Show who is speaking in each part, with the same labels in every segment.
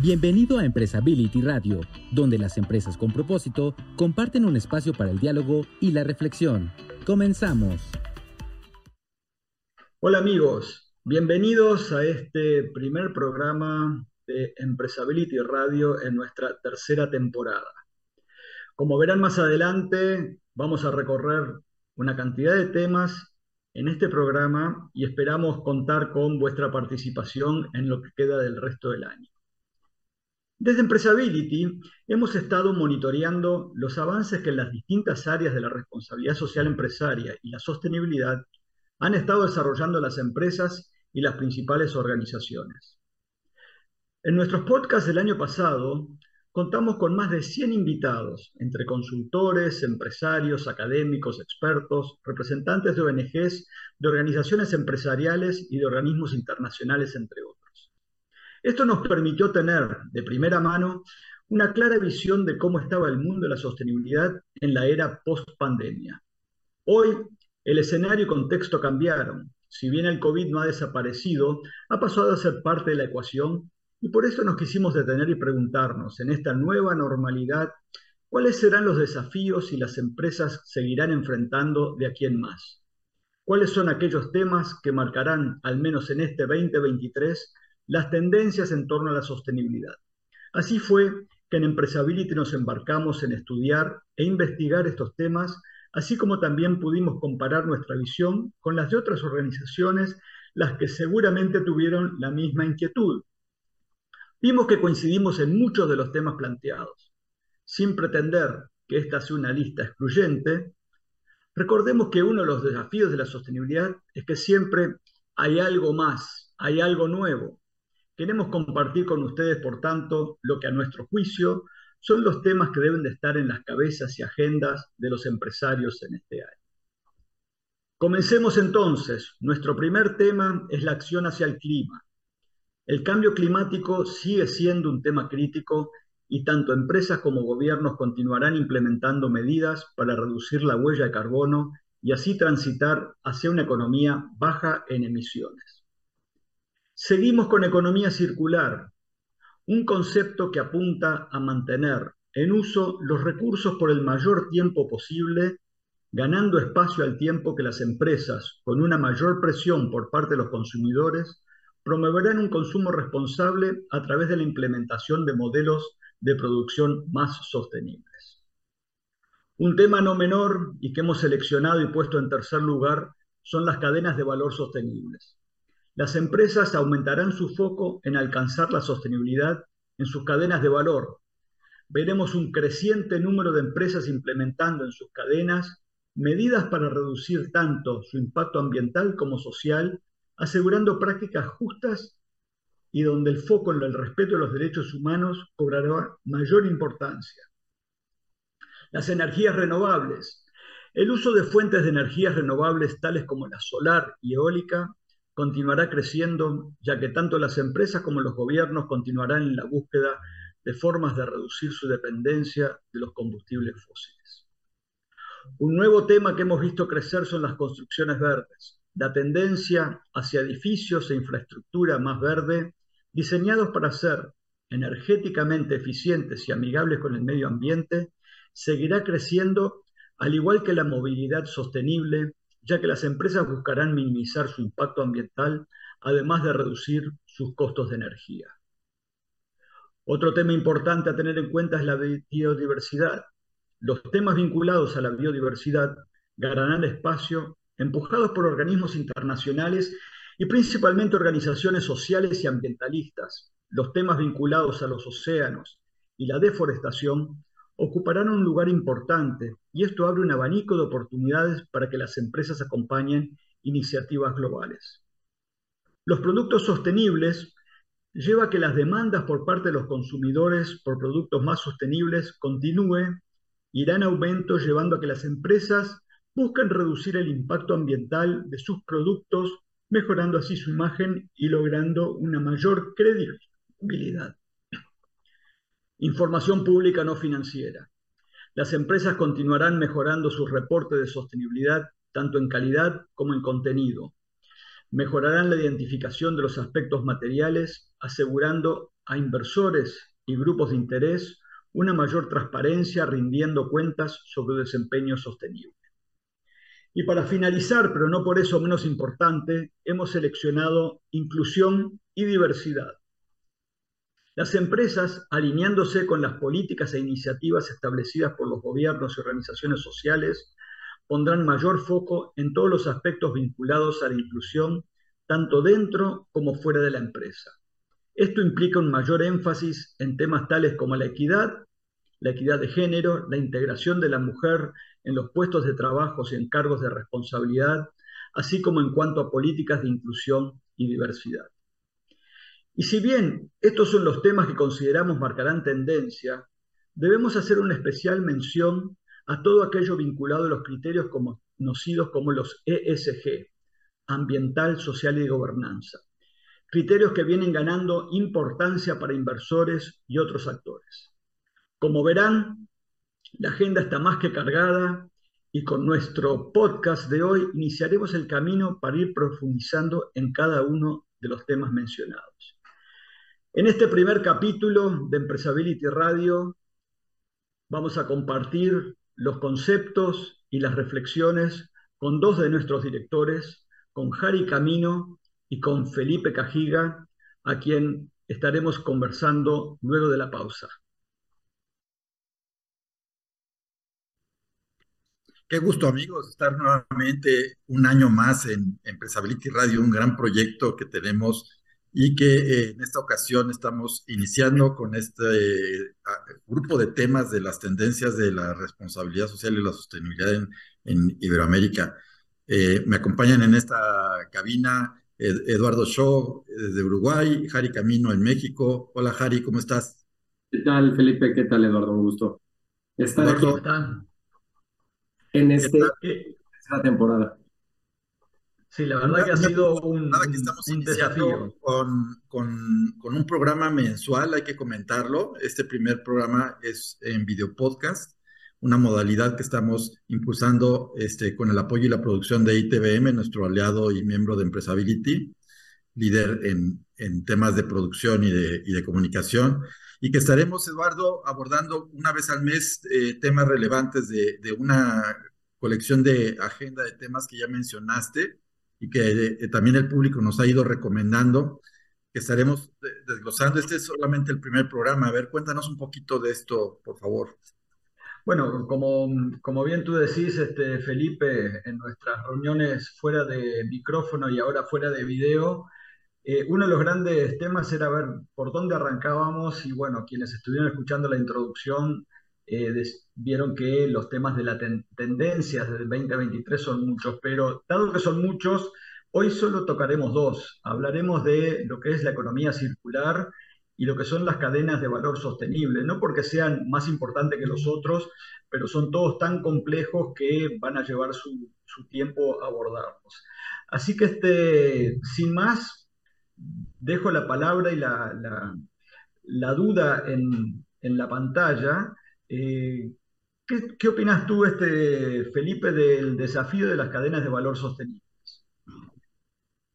Speaker 1: Bienvenido a Empresability Radio, donde las empresas con propósito comparten un espacio para el diálogo y la reflexión. Comenzamos.
Speaker 2: Hola amigos, bienvenidos a este primer programa de Empresability Radio en nuestra tercera temporada. Como verán más adelante, vamos a recorrer una cantidad de temas en este programa y esperamos contar con vuestra participación en lo que queda del resto del año. Desde Empresability hemos estado monitoreando los avances que en las distintas áreas de la responsabilidad social empresaria y la sostenibilidad han estado desarrollando las empresas y las principales organizaciones. En nuestros podcasts del año pasado contamos con más de 100 invitados, entre consultores, empresarios, académicos, expertos, representantes de ONGs, de organizaciones empresariales y de organismos internacionales, entre otros. Esto nos permitió tener de primera mano una clara visión de cómo estaba el mundo de la sostenibilidad en la era post-pandemia. Hoy, el escenario y contexto cambiaron. Si bien el COVID no ha desaparecido, ha pasado a ser parte de la ecuación y por eso nos quisimos detener y preguntarnos, en esta nueva normalidad, cuáles serán los desafíos y las empresas seguirán enfrentando de aquí en más. ¿Cuáles son aquellos temas que marcarán, al menos en este 2023, las tendencias en torno a la sostenibilidad. Así fue que en Empresability nos embarcamos en estudiar e investigar estos temas, así como también pudimos comparar nuestra visión con las de otras organizaciones, las que seguramente tuvieron la misma inquietud. Vimos que coincidimos en muchos de los temas planteados. Sin pretender que esta sea una lista excluyente, recordemos que uno de los desafíos de la sostenibilidad es que siempre hay algo más, hay algo nuevo, Queremos compartir con ustedes, por tanto, lo que a nuestro juicio son los temas que deben de estar en las cabezas y agendas de los empresarios en este año. Comencemos entonces. Nuestro primer tema es la acción hacia el clima. El cambio climático sigue siendo un tema crítico y tanto empresas como gobiernos continuarán implementando medidas para reducir la huella de carbono y así transitar hacia una economía baja en emisiones. Seguimos con economía circular, un concepto que apunta a mantener en uso los recursos por el mayor tiempo posible, ganando espacio al tiempo que las empresas, con una mayor presión por parte de los consumidores, promoverán un consumo responsable a través de la implementación de modelos de producción más sostenibles. Un tema no menor y que hemos seleccionado y puesto en tercer lugar son las cadenas de valor sostenibles las empresas aumentarán su foco en alcanzar la sostenibilidad en sus cadenas de valor. Veremos un creciente número de empresas implementando en sus cadenas medidas para reducir tanto su impacto ambiental como social, asegurando prácticas justas y donde el foco en el respeto de los derechos humanos cobrará mayor importancia. Las energías renovables. El uso de fuentes de energías renovables tales como la solar y eólica continuará creciendo, ya que tanto las empresas como los gobiernos continuarán en la búsqueda de formas de reducir su dependencia de los combustibles fósiles. Un nuevo tema que hemos visto crecer son las construcciones verdes, la tendencia hacia edificios e infraestructura más verde diseñados para ser energéticamente eficientes y amigables con el medio ambiente, seguirá creciendo al igual que la movilidad sostenible ya que las empresas buscarán minimizar su impacto ambiental, además de reducir sus costos de energía. Otro tema importante a tener en cuenta es la biodiversidad. Los temas vinculados a la biodiversidad ganarán espacio empujados por organismos internacionales y principalmente organizaciones sociales y ambientalistas. Los temas vinculados a los océanos y la deforestación ocuparán un lugar importante y esto abre un abanico de oportunidades para que las empresas acompañen iniciativas globales. Los productos sostenibles lleva a que las demandas por parte de los consumidores por productos más sostenibles continúe, irán en aumento llevando a que las empresas busquen reducir el impacto ambiental de sus productos, mejorando así su imagen y logrando una mayor credibilidad. Información pública no financiera. Las empresas continuarán mejorando sus reportes de sostenibilidad tanto en calidad como en contenido. Mejorarán la identificación de los aspectos materiales, asegurando a inversores y grupos de interés una mayor transparencia rindiendo cuentas sobre desempeño sostenible. Y para finalizar, pero no por eso menos importante, hemos seleccionado inclusión y diversidad. Las empresas, alineándose con las políticas e iniciativas establecidas por los gobiernos y organizaciones sociales, pondrán mayor foco en todos los aspectos vinculados a la inclusión, tanto dentro como fuera de la empresa. Esto implica un mayor énfasis en temas tales como la equidad, la equidad de género, la integración de la mujer en los puestos de trabajo y en cargos de responsabilidad, así como en cuanto a políticas de inclusión y diversidad. Y si bien estos son los temas que consideramos marcarán tendencia, debemos hacer una especial mención a todo aquello vinculado a los criterios conocidos como los ESG, ambiental, social y de gobernanza, criterios que vienen ganando importancia para inversores y otros actores. Como verán, la agenda está más que cargada y con nuestro podcast de hoy iniciaremos el camino para ir profundizando en cada uno de los temas mencionados. En este primer capítulo de Empresability Radio vamos a compartir los conceptos y las reflexiones con dos de nuestros directores, con Jari Camino y con Felipe Cajiga, a quien estaremos conversando luego de la pausa.
Speaker 3: Qué gusto amigos estar nuevamente un año más en Empresability Radio, un gran proyecto que tenemos y que eh, en esta ocasión estamos iniciando con este eh, grupo de temas de las tendencias de la responsabilidad social y la sostenibilidad en, en Iberoamérica. Eh, me acompañan en esta cabina Eduardo Shaw de Uruguay, Jari Camino en México. Hola Jari, ¿cómo estás?
Speaker 4: ¿Qué tal Felipe? ¿Qué tal Eduardo? Un gusto estar Eduardo, aquí en este, esta temporada.
Speaker 2: Sí, la verdad que ha sido un,
Speaker 3: nada que estamos desafío. Con, con, con, un programa mensual, hay que comentarlo. Este primer programa es en video podcast, una modalidad que estamos impulsando este, con el apoyo y la producción de ITBM, nuestro aliado y miembro de Empresability, líder en, en temas de producción y de, y de comunicación y que estaremos, Eduardo, abordando una vez al mes eh, temas relevantes de, de, una colección de agenda de temas que ya mencionaste y que eh, también el público nos ha ido recomendando, que estaremos desglosando. Este es solamente el primer programa. A ver, cuéntanos un poquito de esto, por favor.
Speaker 2: Bueno, como, como bien tú decís, este, Felipe, en nuestras reuniones fuera de micrófono y ahora fuera de video, eh, uno de los grandes temas era ver por dónde arrancábamos y bueno, quienes estuvieron escuchando la introducción eh, vieron que los temas de las tendencias del 2023 son muchos, pero dado que son muchos, hoy solo tocaremos dos. Hablaremos de lo que es la economía circular y lo que son las cadenas de valor sostenible, no porque sean más importantes que los otros, pero son todos tan complejos que van a llevar su, tiempo a abordarlos. Así que este, sin más, dejo la palabra y la, la, duda en, en la pantalla eh, ¿qué, opinas tú, este, Felipe, del desafío de las cadenas de valor sostenibles?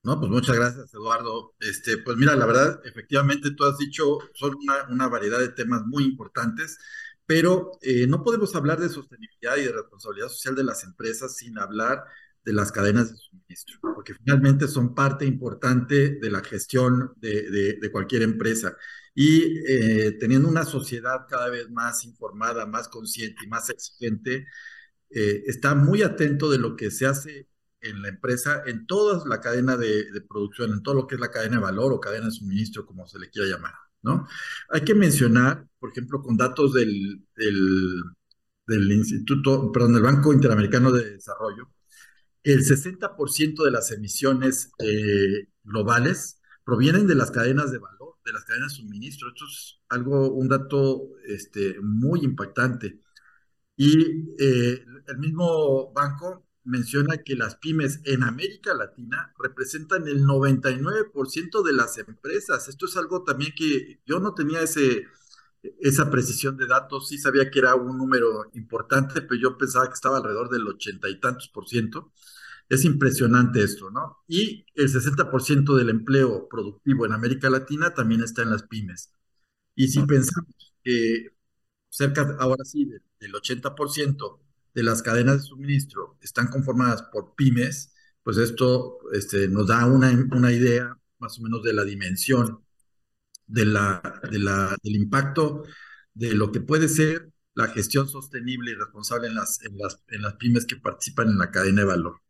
Speaker 3: No, pues muchas gracias, Eduardo. Este, pues mira, la verdad, efectivamente, tú has dicho, son una, variedad de temas muy importantes, pero eh, no podemos hablar de sostenibilidad y de responsabilidad social de las empresas sin hablar de las cadenas de suministro, porque finalmente son parte importante de la gestión de, de cualquier empresa y eh, teniendo una sociedad cada vez más informada, más consciente y más exigente, eh, está muy atento de lo que se hace en la empresa, en toda la cadena de, producción, en todo lo que es la cadena de valor o cadena de suministro, como se le quiera llamar, ¿no? Hay que mencionar, por ejemplo, con datos del, del, Instituto, perdón, del Banco Interamericano de Desarrollo, el 60% de las emisiones eh, globales provienen de las cadenas de valor de las cadenas de suministro. Esto es algo, un dato este, muy impactante. Y eh, el mismo banco menciona que las pymes en América Latina representan el 99% de las empresas. Esto es algo también que yo no tenía ese, esa precisión de datos, sí sabía que era un número importante, pero yo pensaba que estaba alrededor del ochenta y tantos por ciento. Es impresionante esto, ¿no? Y el 60% del empleo productivo en América Latina también está en las pymes. Y si pensamos que cerca, ahora sí, del 80% de las cadenas de suministro están conformadas por pymes, pues esto este, nos da una, una idea más o menos de la dimensión de la, de la, del impacto de lo que puede ser la gestión sostenible y responsable en las, en las, en las pymes que participan en la cadena de valor.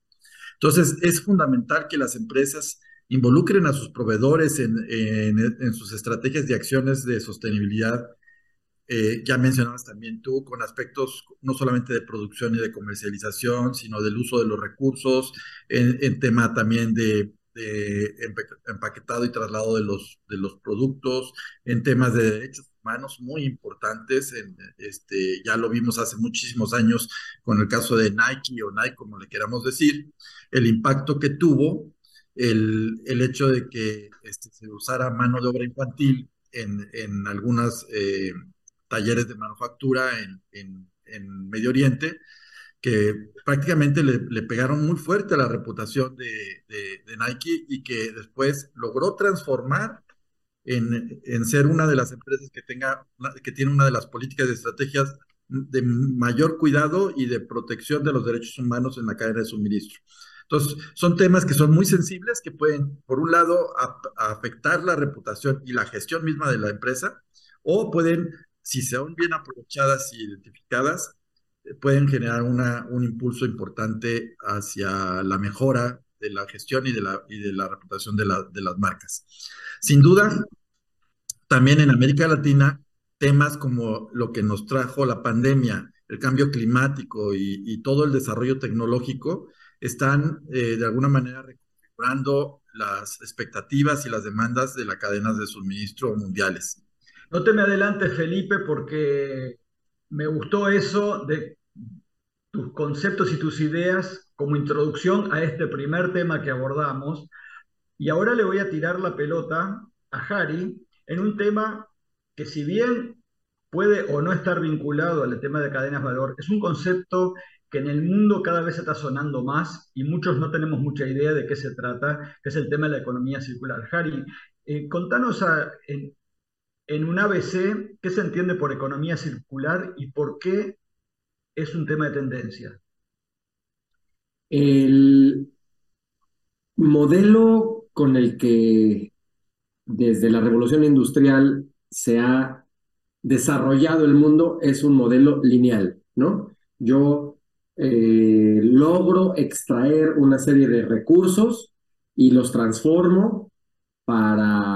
Speaker 3: Entonces, es fundamental que las empresas involucren a sus proveedores en, sus estrategias de acciones de sostenibilidad eh, ya mencionabas también tú, con aspectos no solamente de producción y de comercialización, sino del uso de los recursos, en, tema también de, empaquetado y traslado de los, de los productos, en temas de derechos humanos muy importantes. En, este, ya lo vimos hace muchísimos años con el caso de Nike o Nike, como le queramos decir, el impacto que tuvo el, el hecho de que este, se usara mano de obra infantil en, en algunas eh, talleres de manufactura en, en, Medio Oriente, que prácticamente le, pegaron muy fuerte a la reputación de, Nike y que después logró transformar en, en, ser una de las empresas que, tenga, que tiene una de las políticas y estrategias de mayor cuidado y de protección de los derechos humanos en la cadena de suministro. Entonces, son temas que son muy sensibles, que pueden, por un lado, afectar la reputación y la gestión misma de la empresa, o pueden si son bien aprovechadas y identificadas, pueden generar una, un impulso importante hacia la mejora de la gestión y de la, y de la reputación de, la, de las marcas. Sin duda, también en América Latina, temas como lo que nos trajo la pandemia, el cambio climático y, todo el desarrollo tecnológico están eh, de alguna manera recuperando las expectativas y las demandas de las cadenas de suministro mundiales.
Speaker 2: No te me adelantes, Felipe, porque me gustó eso de tus conceptos y tus ideas como introducción a este primer tema que abordamos. Y ahora le voy a tirar la pelota a Harry en un tema que si bien puede o no estar vinculado al tema de cadenas de valor, es un concepto que en el mundo cada vez está sonando más y muchos no tenemos mucha idea de qué se trata, que es el tema de la economía circular. Harry, eh, contanos en un ABC, ¿qué se entiende por economía circular y por qué es un tema de tendencia?
Speaker 4: El modelo con el que desde la revolución industrial se ha desarrollado el mundo es un modelo lineal, ¿no? Yo eh, logro extraer una serie de recursos y los transformo para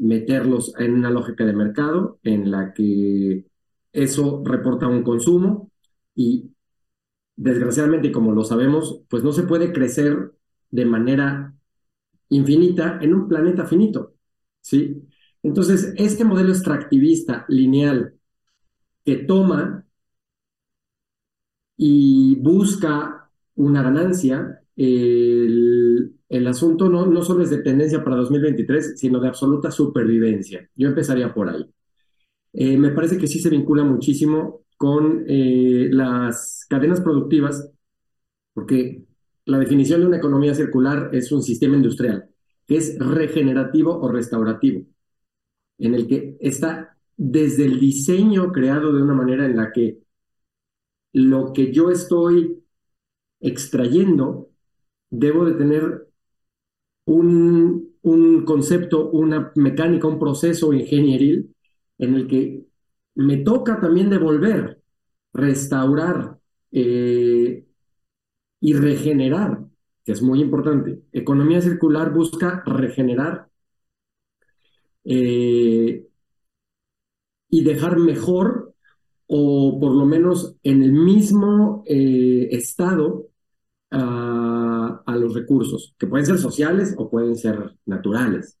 Speaker 4: meterlos en una lógica de mercado en la que eso reporta un consumo y desgraciadamente, como lo sabemos, pues no se puede crecer de manera infinita en un planeta finito, ¿sí? Entonces, este modelo extractivista lineal que toma y busca una ganancia, el, el asunto no, no solo es de tendencia para 2023, sino de absoluta supervivencia. Yo empezaría por ahí. Eh, me parece que sí se vincula muchísimo con eh, las cadenas productivas, porque la definición de una economía circular es un sistema industrial que es regenerativo o restaurativo, en el que está desde el diseño creado de una manera en la que lo que yo estoy extrayendo debo de tener un, un concepto, una mecánica, un proceso ingenieril en el que me toca también devolver, restaurar eh, y regenerar, que es muy importante. Economía circular busca regenerar eh, y dejar mejor o por lo menos en el mismo eh, estado a, los recursos, que pueden ser sociales o pueden ser naturales.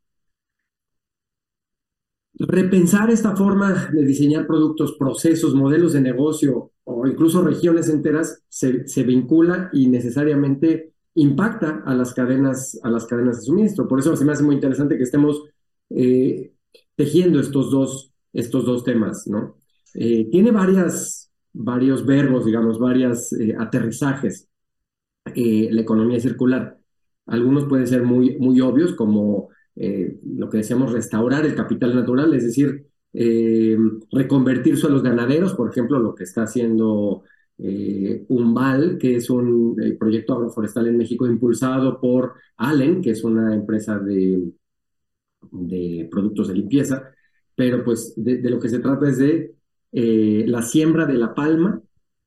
Speaker 4: Repensar esta forma de diseñar productos, procesos, modelos de negocio o incluso regiones enteras se, se vincula y necesariamente impacta a las cadenas, a las cadenas de suministro. Por eso se me hace muy interesante que estemos eh, tejiendo estos dos, estos dos temas, ¿no? Eh, tiene varias, varios verbos, digamos, varios eh, aterrizajes. Eh, la economía circular. Algunos pueden ser muy, muy obvios, como eh, lo que decíamos, restaurar el capital natural, es decir, reconvertir suelos ganaderos, por ejemplo, lo que está haciendo eh, Umbal, que es un proyecto agroforestal en México impulsado por Allen, que es una empresa de, de productos de limpieza, pero pues de, lo que se trata es de eh, la siembra de la palma,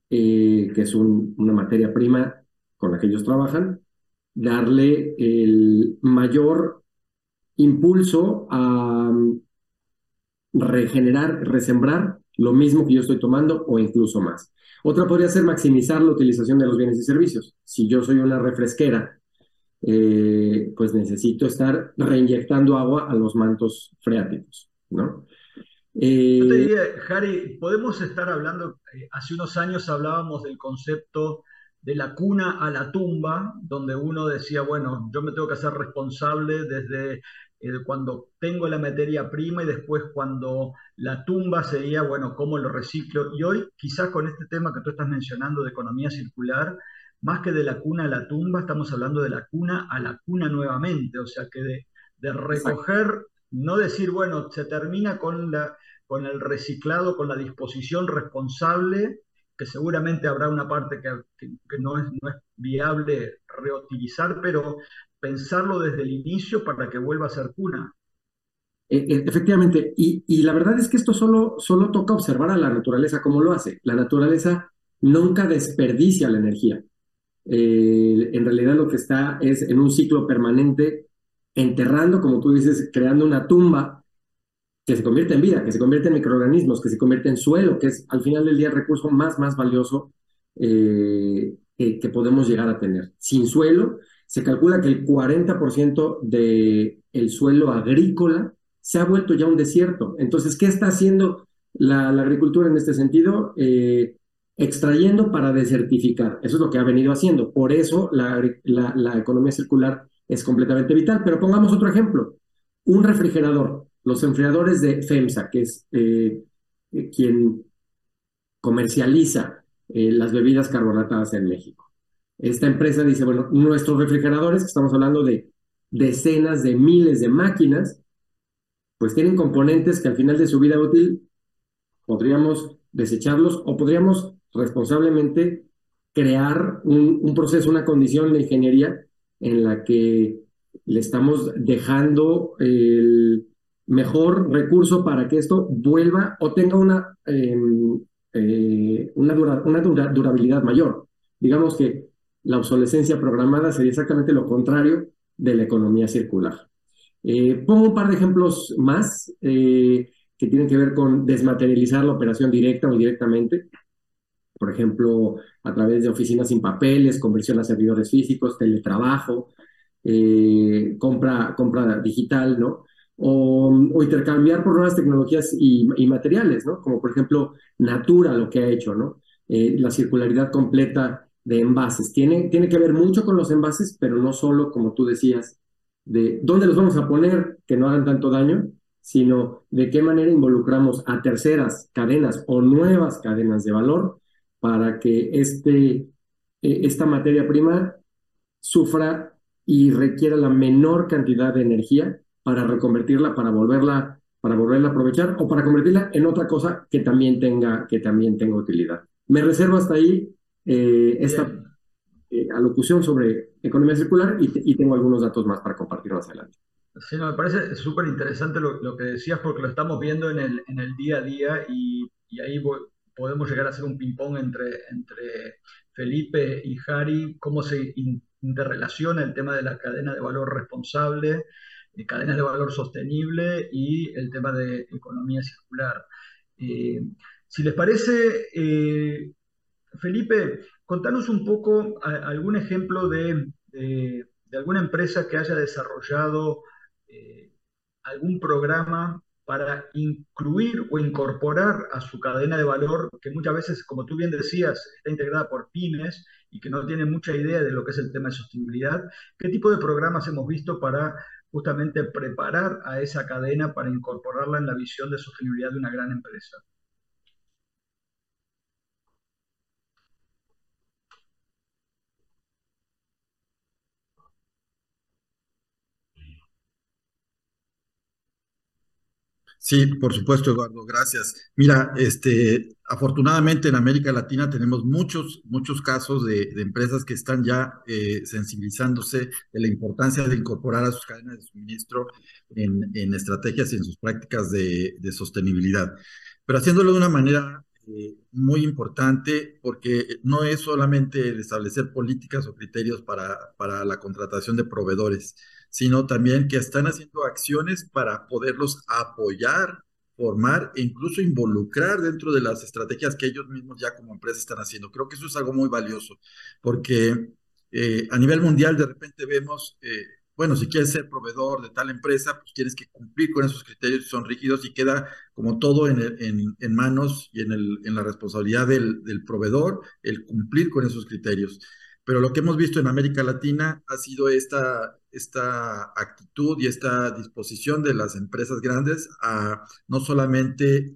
Speaker 4: eh, que es una materia prima con la que ellos trabajan, darle el mayor impulso a mm, regenerar, resembrar lo mismo que yo estoy tomando o incluso más. Otra podría ser maximizar la utilización de los bienes y servicios. Si yo soy una refresquera, eh, pues necesito estar reinyectando agua a los mantos freáticos, ¿no?
Speaker 2: Eh, yo te diría, Harry, podemos estar hablando, eh, hace unos años hablábamos del concepto de la cuna a la tumba, donde uno decía, bueno, yo me tengo que hacer responsable desde cuando tengo la materia prima y después cuando la tumba sería, bueno, cómo lo reciclo. Y hoy, quizás con este tema que tú estás mencionando de economía circular, más que de la cuna a la tumba, estamos hablando de la cuna a la cuna nuevamente, o sea que de, de recoger, no decir, bueno, se termina con, la, con el reciclado, con la disposición responsable, que seguramente habrá una parte que, no, es, viable reutilizar, pero pensarlo desde el inicio para que vuelva a ser cuna.
Speaker 4: E, e, efectivamente, y, la verdad es que esto solo, solo toca observar a la naturaleza como lo hace. La naturaleza nunca desperdicia la energía. Eh, en realidad lo que está es en un ciclo permanente, enterrando, como tú dices, creando una tumba que se convierte en vida, que se convierte en microorganismos, que se convierte en suelo, que es al final del día el recurso más, más valioso eh, que, podemos llegar a tener. Sin suelo, se calcula que el 40% del el suelo agrícola se ha vuelto ya un desierto. Entonces, ¿qué está haciendo la, agricultura en este sentido? Eh, extrayendo para desertificar. Eso es lo que ha venido haciendo. Por eso la, economía circular es completamente vital. Pero pongamos otro ejemplo. Un refrigerador. Los enfriadores de FEMSA, que es eh, eh, quien comercializa las bebidas carbonatadas en México. Esta empresa dice, bueno, nuestros refrigeradores, que estamos hablando de decenas de miles de máquinas, pues tienen componentes que al final de su vida útil podríamos desecharlos o podríamos responsablemente crear un, proceso, una condición de ingeniería en la que le estamos dejando el mejor recurso para que esto vuelva o tenga una, em, eh, una, durabilidad mayor. Digamos que la obsolescencia programada sería exactamente lo contrario de la economía circular. Eh, pongo un par de ejemplos más eh, que tienen que ver con desmaterializar la operación directa o indirectamente. Por ejemplo, a través de oficinas sin papeles, conversión a servidores físicos, teletrabajo, compra, compra digital, ¿no? O, intercambiar por nuevas tecnologías y, materiales, ¿no? Como por ejemplo Natura lo que ha hecho, ¿no? la circularidad completa de envases. Tiene, tiene que ver mucho con los envases, pero no solo, como tú decías, de dónde los vamos a poner que no hagan tanto daño, sino de qué manera involucramos a terceras cadenas o nuevas cadenas de valor para que este, e, esta materia prima sufra y requiera la menor cantidad de energía para reconvertirla, para volverla, para volverla a aprovechar o para convertirla en otra cosa que también tenga, que también tenga utilidad. Me reservo hasta ahí eh, esta eh, alocución sobre economía circular y, tengo algunos datos más para compartir más adelante.
Speaker 2: Sí, me parece súper interesante lo, que decías porque lo estamos viendo en el, en el día a día y, ahí podemos llegar a hacer un ping-pong entre, entre Felipe y Harry, cómo se interrelaciona el tema de la cadena de valor responsable, eh, cadenas de valor sostenible y el tema de economía circular. si les parece, Felipe, contanos un poco algún ejemplo de, alguna empresa que haya desarrollado eh, algún programa para incluir o incorporar a su cadena de valor, que muchas veces, como tú bien decías, está integrada por pymes y que no tienen mucha idea de lo que es el tema de sostenibilidad. ¿Qué tipo de programas hemos visto para justamente preparar a esa cadena para incorporarla en la visión de sostenibilidad de una gran empresa?
Speaker 3: Sí, por supuesto, Eduardo, gracias. Mira, este, afortunadamente en América Latina tenemos muchos, muchos casos de, empresas que están ya eh, sensibilizándose de la importancia de incorporar a sus cadenas de suministro en, estrategias y en sus prácticas de, sostenibilidad, pero haciéndolo de una manera eh, muy importante porque no es solamente el establecer políticas o criterios para, para la contratación de proveedores, sino también que están haciendo acciones para poderlos apoyar, formar e incluso involucrar dentro de las estrategias que ellos mismos ya como empresa están haciendo. Creo que eso es algo muy valioso, porque eh, a nivel mundial de repente vemos, eh, bueno, si quieres ser proveedor de tal empresa, pues tienes que cumplir con esos criterios, son rígidos y queda como todo en, manos y en, el, la responsabilidad del proveedor el cumplir con esos criterios. Pero lo que hemos visto en América Latina ha sido esta, esta actitud y esta disposición de las empresas grandes a no solamente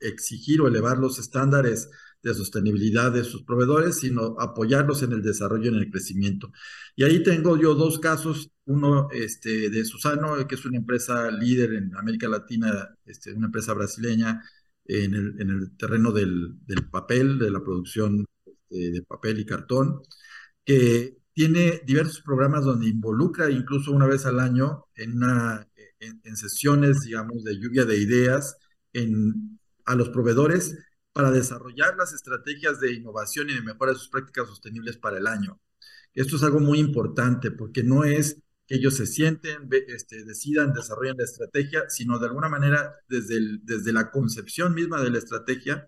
Speaker 3: exigir o elevar los estándares de sostenibilidad de sus proveedores, sino apoyarlos en el desarrollo y en el crecimiento. Y ahí tengo yo dos casos, uno este, de Susano, que es una empresa líder en América Latina, este, una empresa brasileña en el, en el terreno del papel, de la producción este, de papel y cartón, que tiene diversos programas donde involucra incluso una vez al año en, en, sesiones, digamos, de lluvia de ideas en, a los proveedores para desarrollar las estrategias de innovación y de mejora de sus prácticas sostenibles para el año. Esto es algo muy importante porque no es que ellos se sienten, este, decidan, desarrollen la estrategia, sino de alguna manera desde, desde la concepción misma de la estrategia,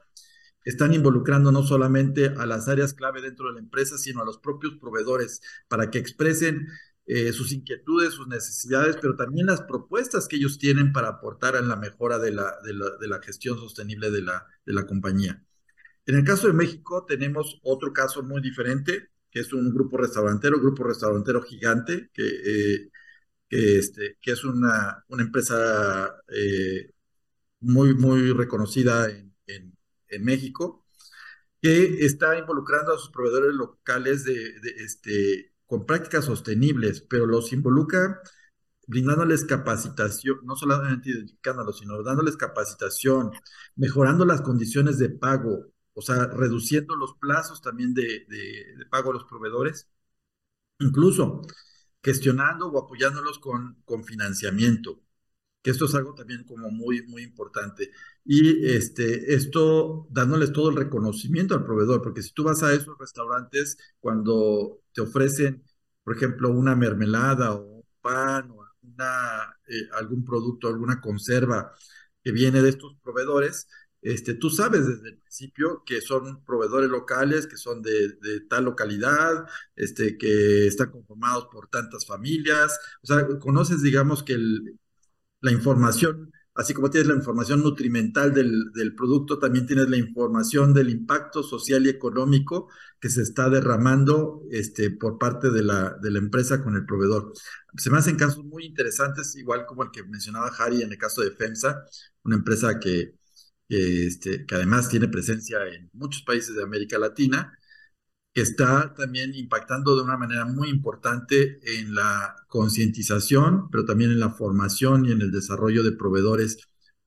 Speaker 3: están involucrando no solamente a las áreas clave dentro de la empresa, sino a los propios proveedores para que expresen eh, sus inquietudes, sus necesidades, pero también las propuestas que ellos tienen para aportar en la mejora de la, de la, gestión sostenible de la, de la compañía. En el caso de México tenemos otro caso muy diferente, que es un grupo restaurantero, grupo restaurantero gigante, que, eh, este, que es una, una empresa eh, muy, muy reconocida en, en México, que está involucrando a sus proveedores locales de, este, con prácticas sostenibles, pero los involucra brindándoles capacitación, no solamente identificándolos, sino dándoles capacitación, mejorando las condiciones de pago, o sea, reduciendo los plazos también de, de pago a los proveedores, incluso gestionando o apoyándolos con, con financiamiento esto es algo también como muy, muy importante. Y este, esto dándoles todo el reconocimiento al proveedor, porque si tú vas a esos restaurantes, cuando te ofrecen, por ejemplo, una mermelada o un pan o eh, algún producto, alguna conserva que viene de estos proveedores, este, tú sabes desde el principio que son proveedores locales, que son de, de, tal localidad, este, que están conformados por tantas familias, o sea, conoces, digamos, que el, la información, así como tienes la información nutrimental del, del, producto, también tienes la información del impacto social y económico que se está derramando este, por parte de la, de la empresa con el proveedor. Se me hacen casos muy interesantes, igual como el que mencionaba Harry en el caso de FEMSA, una empresa que, este, que además tiene presencia en muchos países de América Latina que está también impactando de una manera muy importante en la concientización, pero también en la formación y en el desarrollo de proveedores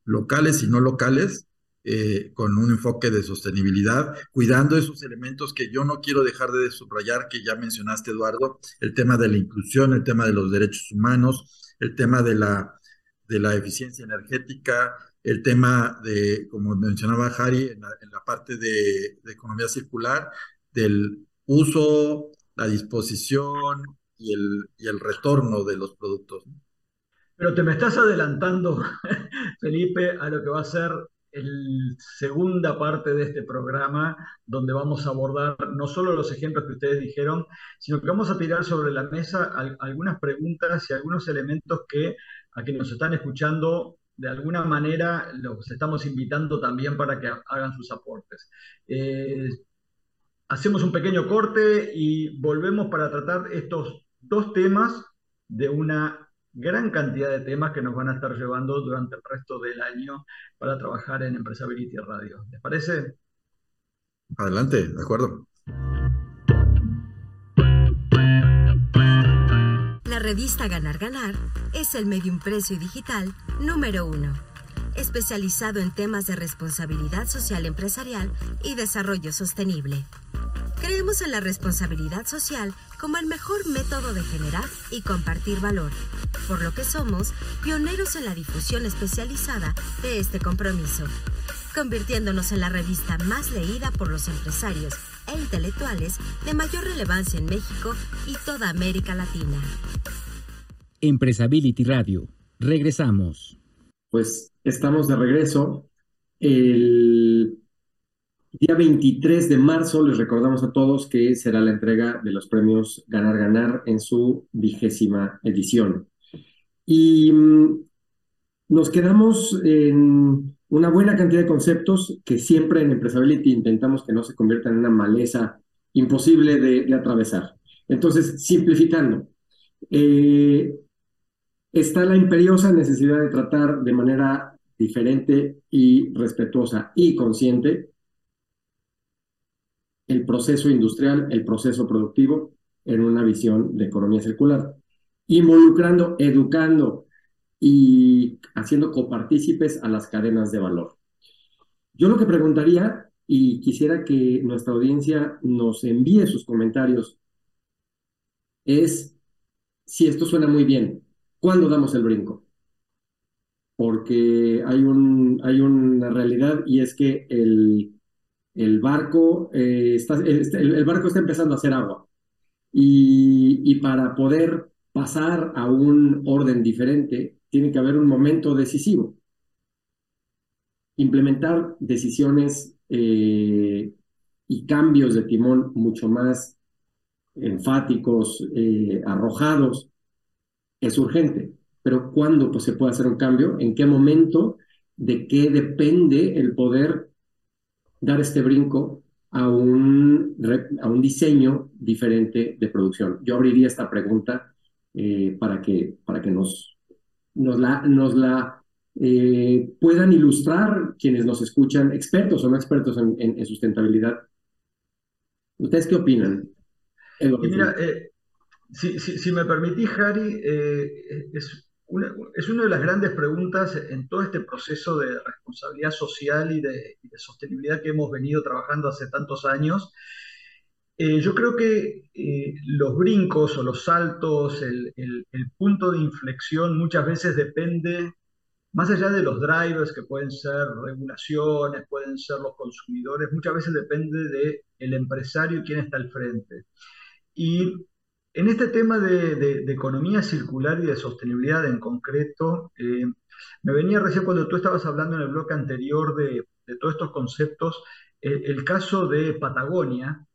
Speaker 3: locales y no locales, eh, con un enfoque de sostenibilidad, cuidando esos elementos que yo no quiero dejar de subrayar, que ya mencionaste, Eduardo, el tema de la inclusión, el tema de los derechos humanos, el tema de la, de la eficiencia energética, el tema de, como mencionaba Harry, en la, parte de, de, economía circular, del uso, la disposición y el, y el retorno de los productos.
Speaker 2: Pero te me estás adelantando, Felipe, a lo que va a ser la segunda parte de este programa, donde vamos a abordar no solo los ejemplos que ustedes dijeron, sino que vamos a tirar sobre la mesa algunas preguntas y algunos elementos que a quienes nos están escuchando de alguna manera los estamos invitando también para que hagan sus aportes. Eh, Hacemos un pequeño corte y volvemos para tratar estos dos temas de una gran cantidad de temas que nos van a estar llevando durante el resto del año para trabajar en Empresability Radio. ¿Les parece?
Speaker 3: Adelante, de acuerdo.
Speaker 5: La revista Ganar Ganar es el medio impreso y digital número uno especializado en temas de responsabilidad social empresarial y desarrollo sostenible. Creemos en la responsabilidad social como el mejor método de generar y compartir valor, por lo que somos pioneros en la difusión especializada de este compromiso, convirtiéndonos en la revista más leída por los empresarios e intelectuales de mayor relevancia en México y toda América Latina.
Speaker 1: Empresability Radio. Regresamos.
Speaker 4: Pues estamos de regreso. El día 23 de marzo les recordamos a todos que será la entrega de los premios Ganar Ganar en su vigésima edición. Y mm, nos quedamos en una buena cantidad de conceptos que siempre en Empresability intentamos que no se conviertan en una maleza imposible de, atravesar. Entonces, simplificando, eh, está la imperiosa necesidad de tratar de manera diferente y respetuosa y consciente el proceso industrial, el proceso productivo en una visión de economía circular, involucrando, educando y haciendo copartícipes a las cadenas de valor. Yo lo que preguntaría, y quisiera que nuestra audiencia nos envíe sus comentarios, es si esto suena muy bien, ¿cuándo damos el brinco? Porque hay, hay una realidad y es que el, el barco, eh, está, el, barco está empezando a hacer agua. Y, y para poder pasar a un orden diferente, tiene que haber un momento decisivo. Implementar decisiones eh, y cambios de timón mucho más enfáticos, eh, arrojados, es urgente. Pero ¿cuándo pues, se puede hacer un cambio? ¿En qué momento? ¿De qué depende el poder dar este brinco a un, a un diseño diferente de producción? Yo abriría esta pregunta eh, para, que, para que nos nos la, nos la eh, puedan ilustrar quienes nos escuchan, expertos o no expertos en, sustentabilidad. ¿Ustedes qué opinan?
Speaker 2: mira, eh, si, me permitís, Harry, es, una, es una de las grandes preguntas en todo este proceso de responsabilidad social y de, y de sostenibilidad que hemos venido trabajando hace tantos años eh, yo creo que eh, los brincos o los saltos, el, punto de inflexión muchas veces depende, más allá de los drivers que pueden ser regulaciones, pueden ser los consumidores, muchas veces depende del el empresario y quién está al frente. Y en este tema de, economía circular y de sostenibilidad en concreto, eh, me venía recién cuando tú estabas hablando en el bloque anterior de, todos estos conceptos, el caso de Patagonia,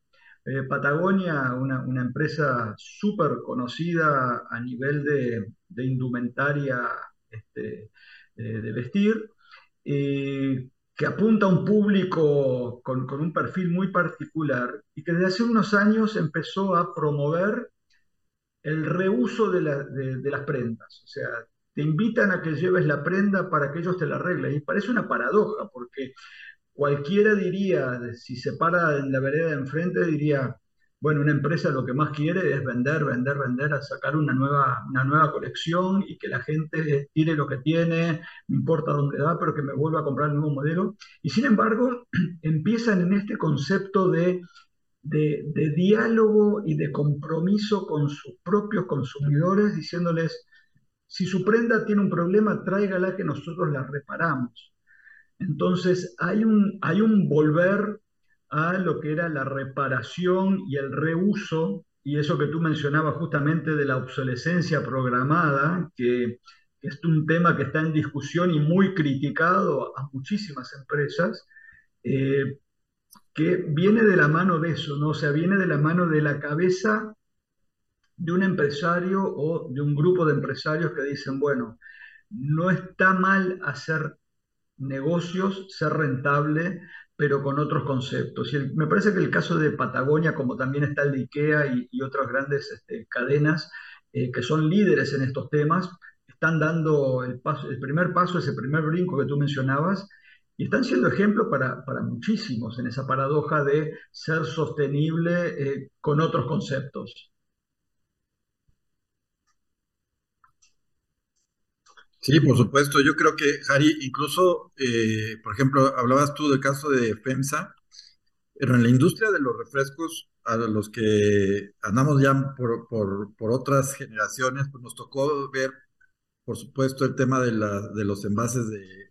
Speaker 2: eh, Patagonia, una, empresa súper conocida a nivel de, indumentaria este, eh, de vestir, eh, que apunta a un público con, un perfil muy particular y que desde hace unos años empezó a promover el reuso de, las prendas. O sea, te invitan a que lleves la prenda para que ellos te la arreglen. Y parece una paradoja, porque cualquiera diría, si se para en la vereda de enfrente, diría, bueno, una empresa lo que más quiere es vender, vender, vender, a sacar una nueva, una nueva colección y que la gente tire lo que tiene, no importa dónde da, pero que me vuelva a comprar el nuevo modelo. Y sin embargo, empiezan en este concepto de, de, diálogo y de compromiso con sus propios consumidores, diciéndoles, si su prenda tiene un problema, tráigala que nosotros la reparamos. Entonces hay un, hay un volver a lo que era la reparación y el reuso, y eso que tú mencionabas justamente de la obsolescencia programada, que, es un tema que está en discusión y muy criticado a muchísimas empresas, eh, que viene de la mano de eso, ¿no? O sea, viene de la mano de la cabeza de un empresario o de un grupo de empresarios que dicen, bueno, no está mal hacer negocios, ser rentable, pero con otros conceptos. Y me parece que el caso de Patagonia, como también está el de IKEA y, otras grandes este, cadenas eh, que son líderes en estos temas, están dando el, el primer paso, ese primer brinco que tú mencionabas, y están siendo ejemplo para, muchísimos en esa paradoja de ser sostenible eh, con otros conceptos.
Speaker 3: Sí, por supuesto. Yo creo que, Jari, incluso, eh, por ejemplo, hablabas tú del caso de FEMSA, pero en la industria de los refrescos, a los que andamos ya por, por, otras generaciones, pues nos tocó ver, por supuesto, el tema de, la, de los envases de,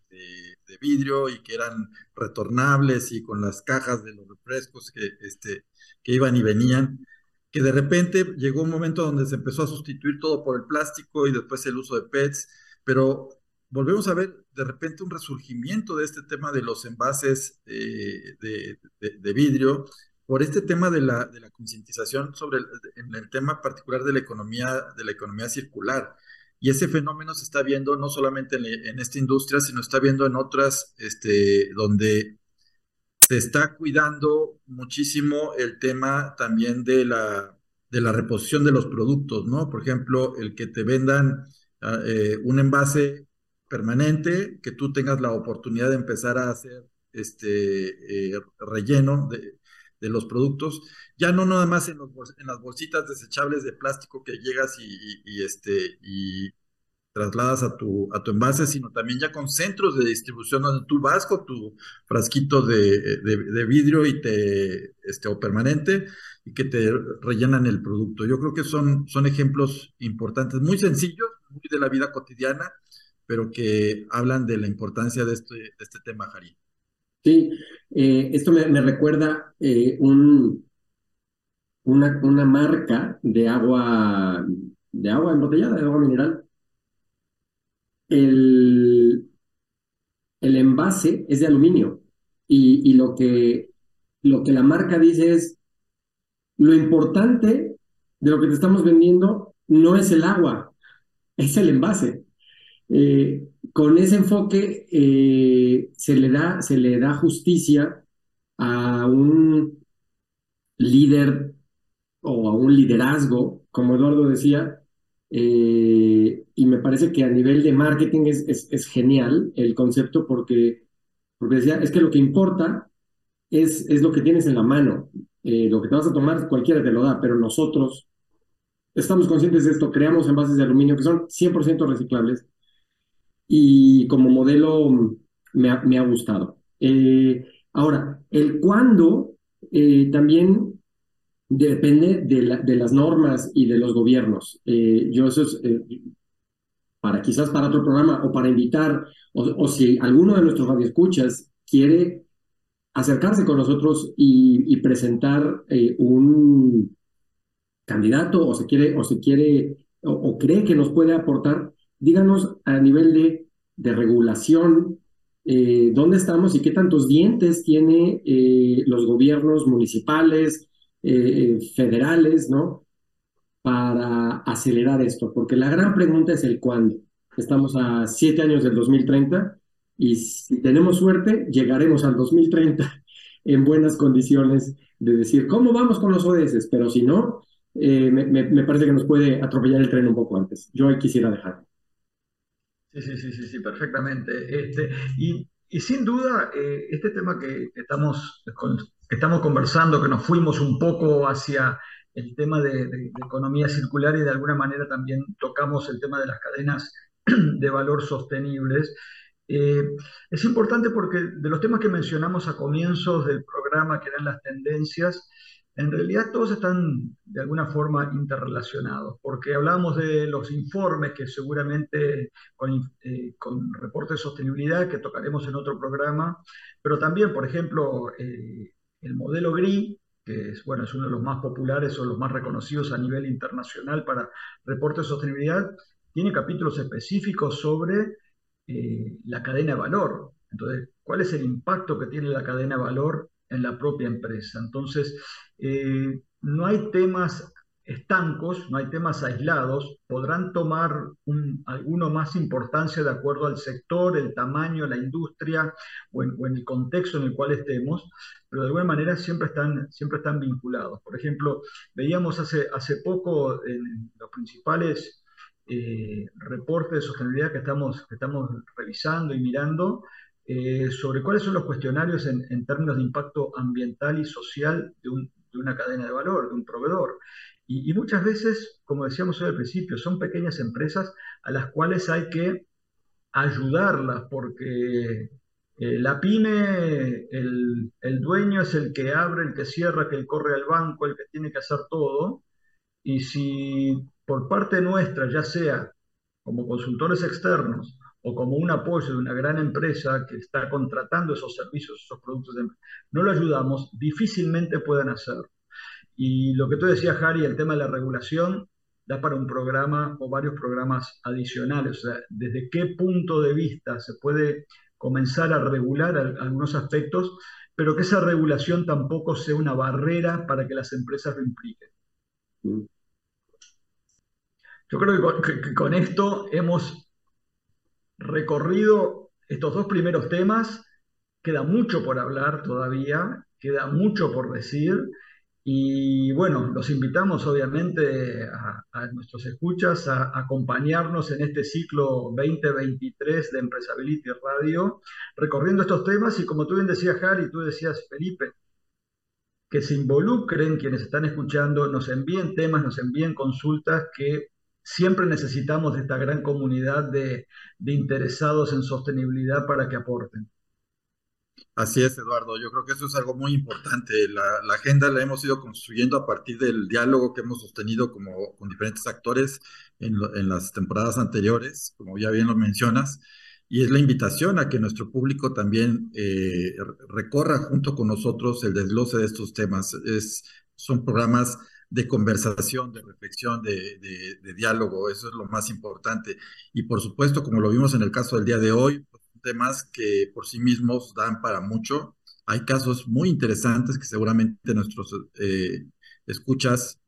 Speaker 3: de, vidrio y que eran retornables y con las cajas de los refrescos que, este, que iban y venían que de repente llegó un momento donde se empezó a sustituir todo por el plástico y después el uso de PETs pero volvemos a ver de repente un resurgimiento de este tema de los envases eh, de, vidrio, por este tema de la, de la concientización sobre el, en el tema particular de la economía, de la economía circular. Y ese fenómeno se está viendo no solamente en, esta industria, sino está viendo en otras, este, donde se está cuidando muchísimo el tema también de la, de la reposición de los productos, ¿no? Por ejemplo, el que te vendan Ah, eh, un envase permanente, que tú tengas la oportunidad de empezar a hacer este eh, relleno de, los productos, ya no nada más en, en, las bolsitas desechables de plástico que llegas y, este, y trasladas a tu, a tu envase, sino también ya con centros de distribución donde tú vas con tu frasquito de, vidrio y te, este, o permanente y que te rellenan el producto. Yo creo que son, ejemplos importantes, muy sencillos, muy de la vida cotidiana, pero que hablan de la importancia de este, este tema, Jari.
Speaker 4: Sí, eh, esto me, recuerda eh, un, una, marca de agua, de agua embotellada, de agua mineral. El, el envase es de aluminio y, y lo, que, lo que la marca dice es, lo importante de lo que te estamos vendiendo no es el agua, es el envase. Eh, con ese enfoque eh, se, le da, se le da justicia a un líder o a un liderazgo, como Eduardo decía, eh, y me parece que a nivel de marketing es, es, genial el concepto porque, porque decía, es que lo que importa es, es lo que tienes en la mano. lo que te vas a tomar, cualquiera te lo da, pero nosotros estamos conscientes de esto, creamos envases de aluminio que son 100% reciclables y como modelo me ha, gustado. Eh, ahora, el cuándo eh, también depende de, las normas y de los gobiernos. Eh, yo eso es para quizás para otro programa o para invitar, o, si alguno de nuestros radioescuchas quiere acercarse con nosotros y presentar un, candidato o se quiere o se quiere o, cree que nos puede aportar, díganos a nivel de, regulación eh, dónde estamos y qué tantos dientes tiene eh, los gobiernos municipales, eh, federales, ¿no? Para acelerar esto, porque la gran pregunta es el cuándo. Estamos a siete años del 2030 y si tenemos suerte, llegaremos al 2030 en buenas condiciones de decir, ¿cómo vamos con los ODS? Pero si no, eh, me, parece que nos puede atropellar el tren un poco antes. Yo ahí quisiera dejar.
Speaker 2: Sí, sí, sí, sí, sí perfectamente. Este, y, sin duda, eh, este tema que, estamos, estamos conversando, que nos fuimos un poco hacia el tema de, economía circular y de alguna manera también tocamos el tema de las cadenas de valor sostenibles. Eh, es importante porque de los temas que mencionamos a comienzos del programa, que eran las tendencias, en realidad todos están de alguna forma interrelacionados, porque hablamos de los informes que seguramente eh, con, reportes de sostenibilidad que tocaremos en otro programa, pero también, por ejemplo, eh, el modelo GRI, que es, bueno, es uno de los más populares o los más reconocidos a nivel internacional para reportes de sostenibilidad, tiene capítulos específicos sobre eh, la cadena de valor. Entonces, ¿cuál es el impacto que tiene la cadena de valor en la propia empresa? Entonces, eh, no hay temas estancos, no hay temas aislados, podrán tomar alguno más importancia de acuerdo al sector, el tamaño, la industria o en, el contexto en el cual estemos, pero de alguna manera siempre están, siempre están vinculados. Por ejemplo, veíamos hace, hace poco en los principales eh, reportes de sostenibilidad que estamos, que estamos revisando y mirando, eh, sobre cuáles son los cuestionarios en, términos de impacto ambiental y social de un, de una cadena de valor, de un proveedor. Y, muchas veces, como decíamos hoy al principio, son pequeñas empresas a las cuales hay que ayudarlas, porque eh, la pyme, el, el, dueño es el que abre, el que cierra, que corre al banco, el que tiene que hacer todo. Y si por parte nuestra, ya sea como consultores externos o como un apoyo de una gran empresa que está contratando esos servicios, esos productos, no lo ayudamos, difícilmente puedan hacerlo. Y lo que tú decías, Harry, el tema de la regulación, da para un programa o varios programas adicionales. O sea, desde qué punto de vista se puede comenzar a regular algunos aspectos, pero que esa regulación tampoco sea una barrera para que las empresas lo impliquen. Mm. Yo creo que con, esto hemos recorrido estos dos primeros temas. Queda mucho por hablar todavía, queda mucho por decir. Y bueno, los invitamos obviamente a, nuestros escuchas a, acompañarnos en este ciclo 2023 de Empresability Radio, recorriendo estos temas y como tú bien decías, Harry, tú decías, Felipe, que se involucren quienes están escuchando, nos envíen temas, nos envíen consultas que siempre necesitamos de esta gran comunidad de, interesados en sostenibilidad para que aporten.
Speaker 3: Así es, Eduardo. Yo creo que eso es algo muy importante. La, agenda la hemos ido construyendo a partir del diálogo que hemos sostenido como, con diferentes actores en, las temporadas anteriores, como ya bien lo mencionas, y es la invitación a que nuestro público también eh, recorra junto con nosotros el desglose de estos temas. Son programas de conversación, de reflexión, de, diálogo, eso es lo más importante. Y por supuesto, como lo vimos en el caso del día de hoy, pues, temas que por sí mismos dan para mucho. Hay casos muy interesantes que seguramente nuestros eh, escuchas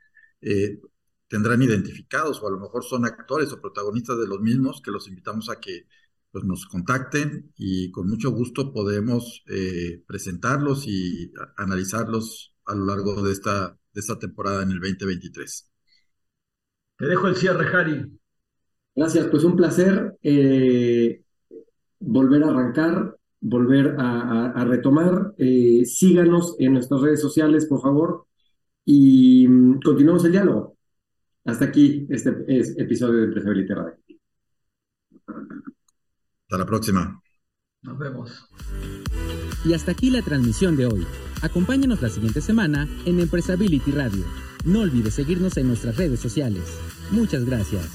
Speaker 3: eh, tendrán identificados o a lo mejor son actores o protagonistas de los mismos que los invitamos a que pues, nos contacten y con mucho gusto podemos eh, presentarlos y analizarlos a lo largo de esta esta temporada en el 2023.
Speaker 2: Te dejo el cierre, Harry.
Speaker 4: Gracias, pues un placer eh, volver a arrancar, volver a, retomar. Eh, síganos en nuestras redes sociales, por favor, y mm, continuamos el diálogo. Hasta aquí este episodio de Empresa Radio.
Speaker 3: Hasta la próxima.
Speaker 2: Nos vemos.
Speaker 1: Y hasta aquí la transmisión de hoy. Acompáñanos la siguiente semana en Empresability Radio. No olvides seguirnos en nuestras redes sociales. Muchas gracias.